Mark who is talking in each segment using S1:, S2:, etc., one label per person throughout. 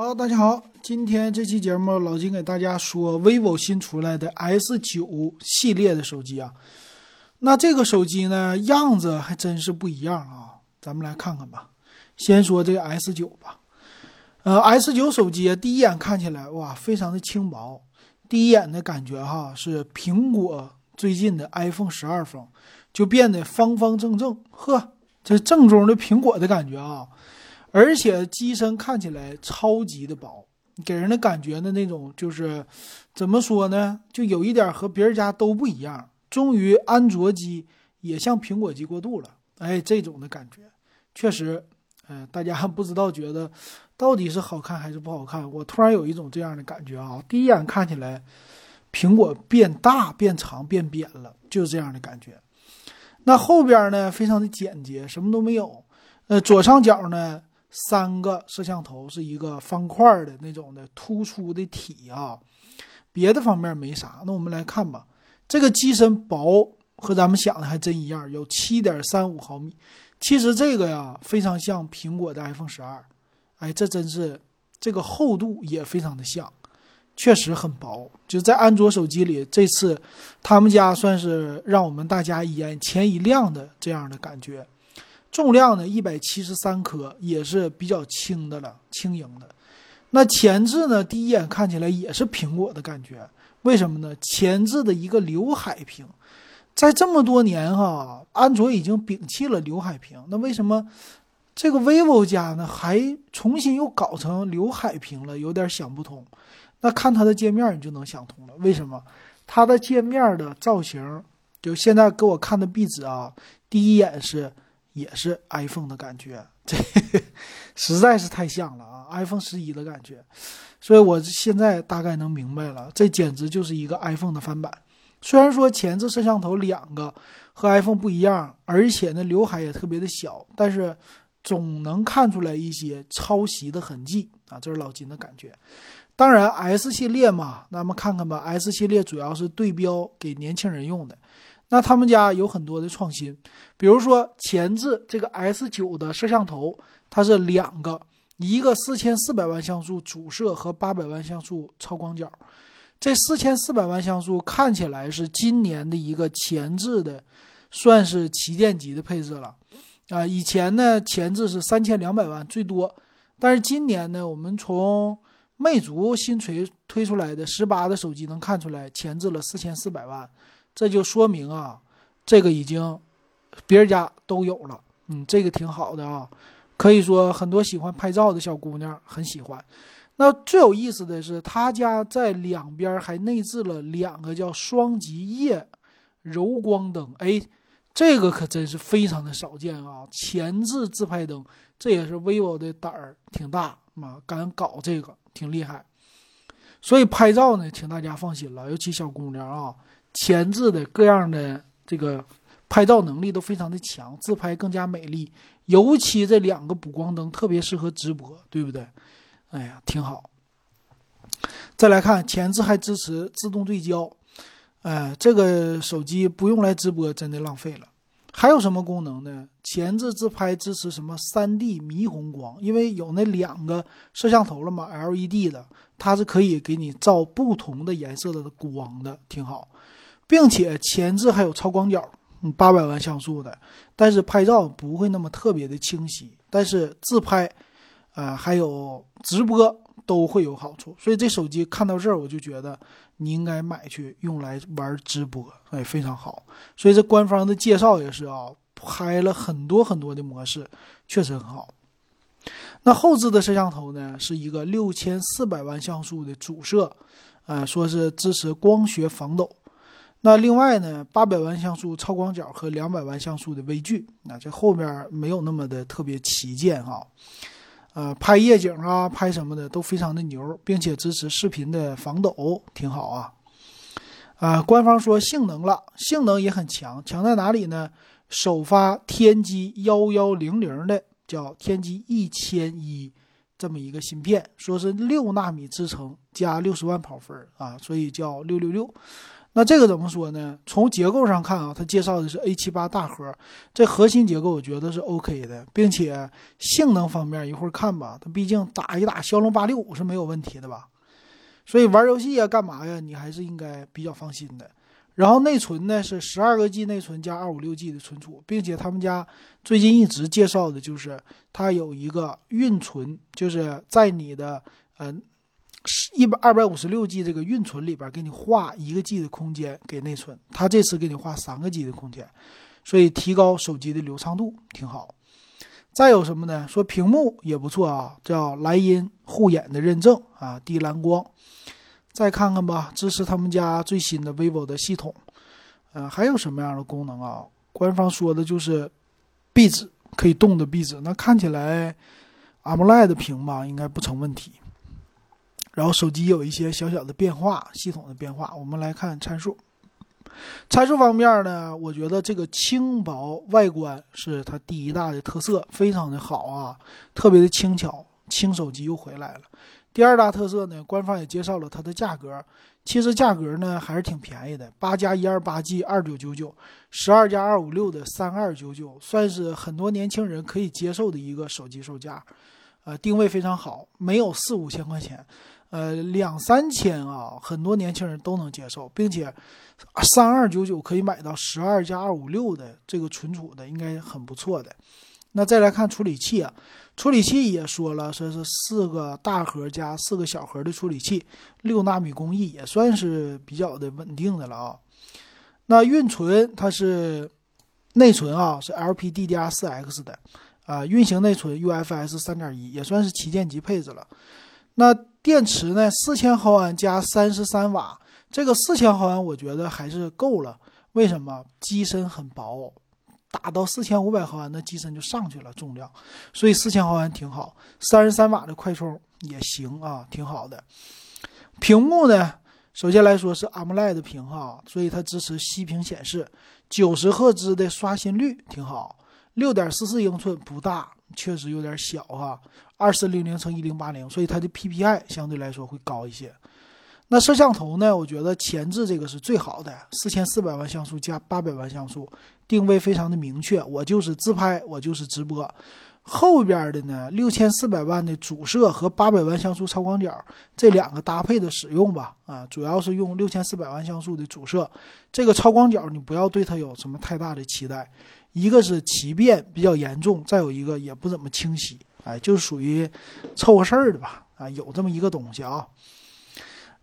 S1: 好，大家好，今天这期节目老金给大家说 vivo 新出来的 S 九系列的手机啊。那这个手机呢，样子还真是不一样啊，咱们来看看吧。先说这个 S 九吧，呃，S 九手机第一眼看起来哇，非常的轻薄，第一眼的感觉哈是苹果最近的 iPhone 十二风，就变得方方正正，呵，这正宗的苹果的感觉啊。而且机身看起来超级的薄，给人的感觉的那种就是怎么说呢？就有一点和别人家都不一样。终于安卓机也向苹果机过渡了，哎，这种的感觉确实，呃，大家不知道觉得到底是好看还是不好看？我突然有一种这样的感觉啊，第一眼看起来苹果变大、变长、变扁了，就是这样的感觉。那后边呢，非常的简洁，什么都没有。呃，左上角呢。三个摄像头是一个方块的那种的突出的体啊，别的方面没啥。那我们来看吧，这个机身薄和咱们想的还真一样，有七点三五毫米。其实这个呀非常像苹果的 iPhone 十二，哎，这真是这个厚度也非常的像，确实很薄。就在安卓手机里，这次他们家算是让我们大家眼前一亮的这样的感觉。重量呢，一百七十三克，也是比较轻的了，轻盈的。那前置呢，第一眼看起来也是苹果的感觉，为什么呢？前置的一个刘海屏，在这么多年哈，安卓已经摒弃了刘海屏，那为什么这个 vivo 家呢，还重新又搞成刘海屏了？有点想不通。那看它的界面，你就能想通了，为什么？它的界面的造型，就现在给我看的壁纸啊，第一眼是。也是 iPhone 的感觉，这 实在是太像了啊！iPhone 十一的感觉，所以我现在大概能明白了，这简直就是一个 iPhone 的翻版。虽然说前置摄像头两个和 iPhone 不一样，而且呢刘海也特别的小，但是总能看出来一些抄袭的痕迹啊！这是老金的感觉。当然 S 系列嘛，那么看看吧，S 系列主要是对标给年轻人用的。那他们家有很多的创新，比如说前置这个 S 九的摄像头，它是两个，一个四千四百万像素主摄和八百万像素超广角。这四千四百万像素看起来是今年的一个前置的，算是旗舰级的配置了。啊，以前呢前置是三千两百万最多，但是今年呢，我们从魅族新锤推出来的十八的手机能看出来，前置了四千四百万。这就说明啊，这个已经别人家都有了，嗯，这个挺好的啊，可以说很多喜欢拍照的小姑娘很喜欢。那最有意思的是，他家在两边还内置了两个叫双极夜柔光灯，哎，这个可真是非常的少见啊！前置自拍灯，这也是 vivo 的胆儿挺大嘛，敢搞这个挺厉害。所以拍照呢，请大家放心了，尤其小姑娘啊。前置的各样的这个拍照能力都非常的强，自拍更加美丽。尤其这两个补光灯特别适合直播，对不对？哎呀，挺好。再来看前置还支持自动对焦，哎，这个手机不用来直播真的浪费了。还有什么功能呢？前置自拍支持什么三 D 霓虹光？因为有那两个摄像头了嘛，LED 的，它是可以给你照不同的颜色的光的，挺好。并且前置还有超广角，嗯，八百万像素的，但是拍照不会那么特别的清晰，但是自拍，啊，还有直播都会有好处。所以这手机看到这儿，我就觉得你应该买去用来玩直播，哎，非常好。所以这官方的介绍也是啊，拍了很多很多的模式，确实很好。那后置的摄像头呢，是一个六千四百万像素的主摄，啊，说是支持光学防抖。那另外呢，八百万像素超广角和两百万像素的微距，那这后面没有那么的特别旗舰哈，呃，拍夜景啊，拍什么的都非常的牛，并且支持视频的防抖，挺好啊。啊，官方说性能了，性能也很强，强在哪里呢？首发天玑幺幺零零的叫天玑一千一这么一个芯片，说是六纳米制程加六十万跑分啊，所以叫六六六。那这个怎么说呢？从结构上看啊，它介绍的是 A 七八大核，这核心结构我觉得是 OK 的，并且性能方面一会儿看吧，它毕竟打一打骁龙八六五是没有问题的吧。所以玩游戏呀，干嘛呀？你还是应该比较放心的。然后内存呢是十二个 G 内存加二五六 G 的存储，并且他们家最近一直介绍的就是它有一个运存，就是在你的嗯。一百二百五十六 G 这个运存里边给你划一个 G 的空间给内存，它这次给你划三个 G 的空间，所以提高手机的流畅度挺好。再有什么呢？说屏幕也不错啊，叫莱茵护眼的认证啊，低蓝光。再看看吧，支持他们家最新的 vivo 的系统。呃，还有什么样的功能啊？官方说的就是壁纸可以动的壁纸，那看起来 AMOLED 屏吧，应该不成问题。然后手机有一些小小的变化，系统的变化。我们来看参数。参数方面呢，我觉得这个轻薄外观是它第一大的特色，非常的好啊，特别的轻巧，轻手机又回来了。第二大特色呢，官方也介绍了它的价格，其实价格呢还是挺便宜的，八加一二八 G 二九九九，十二加二五六的三二九九，算是很多年轻人可以接受的一个手机售价。呃，定位非常好，没有四五千块钱。呃，两三千啊，很多年轻人都能接受，并且三二九九可以买到十二加二五六的这个存储的，应该很不错的。那再来看处理器啊，处理器也说了，说是四个大核加四个小核的处理器，六纳米工艺也算是比较的稳定的了啊。那运存它是内存啊，是 LPDDR4X 的啊，运行内存 UFS 三点一，也算是旗舰级配置了。那电池呢？四千毫安加三十三瓦，这个四千毫安我觉得还是够了。为什么？机身很薄，打到四千五百毫安，那机身就上去了重量，所以四千毫安挺好。三十三瓦的快充也行啊，挺好的。屏幕呢？首先来说是 AMOLED 屏哈，所以它支持息屏显示，九十赫兹的刷新率挺好。六点四四英寸不大，确实有点小哈。二四零零乘一零八零，所以它的 PPI 相对来说会高一些。那摄像头呢？我觉得前置这个是最好的，四千四百万像素加八百万像素，定位非常的明确，我就是自拍，我就是直播。后边的呢，六千四百万的主摄和八百万像素超广角这两个搭配的使用吧，啊，主要是用六千四百万像素的主摄，这个超广角你不要对它有什么太大的期待，一个是畸变比较严重，再有一个也不怎么清晰。哎，就属于凑合事儿的吧，啊，有这么一个东西啊。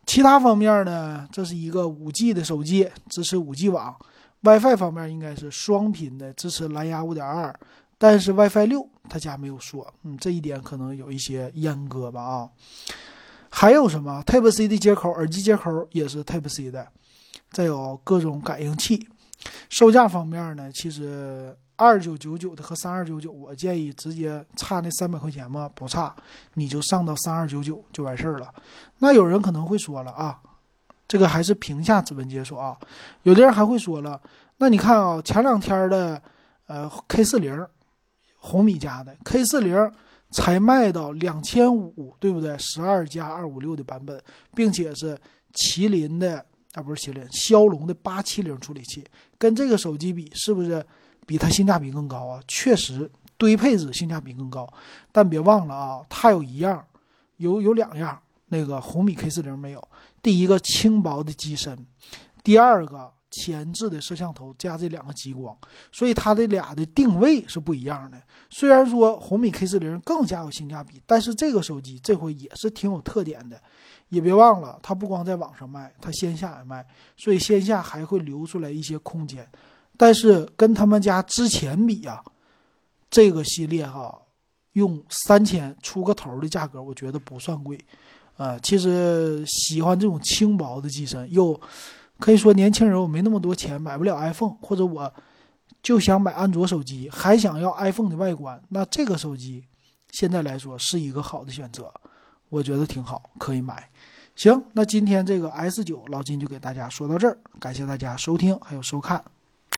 S1: 其他方面呢，这是一个五 G 的手机，支持五 G 网，WiFi 方面应该是双频的，支持蓝牙五点二，但是 WiFi 六他家没有说，嗯，这一点可能有一些阉割吧啊。还有什么 Type C 的接口，耳机接口也是 Type C 的，再有各种感应器。售价方面呢，其实。二九九九的和三二九九，我建议直接差那三百块钱嘛，不差，你就上到三二九九就完事儿了。那有人可能会说了啊，这个还是屏下指纹解锁啊。有的人还会说了，那你看啊，前两天的呃 K 四零，红米家的 K 四零才卖到两千五，对不对？十二加二五六的版本，并且是麒麟的啊，不是麒麟，骁龙的八七零处理器，跟这个手机比，是不是？比它性价比更高啊，确实堆配置性价比更高，但别忘了啊，它有一样，有有两样，那个红米 K 四零没有。第一个轻薄的机身，第二个前置的摄像头加这两个激光，所以它的俩的定位是不一样的。虽然说红米 K 四零更加有性价比，但是这个手机这回也是挺有特点的。也别忘了，它不光在网上卖，它线下也卖，所以线下还会留出来一些空间。但是跟他们家之前比呀，这个系列哈，用三千出个头的价格，我觉得不算贵，啊，其实喜欢这种轻薄的机身，又可以说年轻人我没那么多钱买不了 iPhone，或者我就想买安卓手机，还想要 iPhone 的外观，那这个手机现在来说是一个好的选择，我觉得挺好，可以买。行，那今天这个 S 九老金就给大家说到这儿，感谢大家收听还有收看。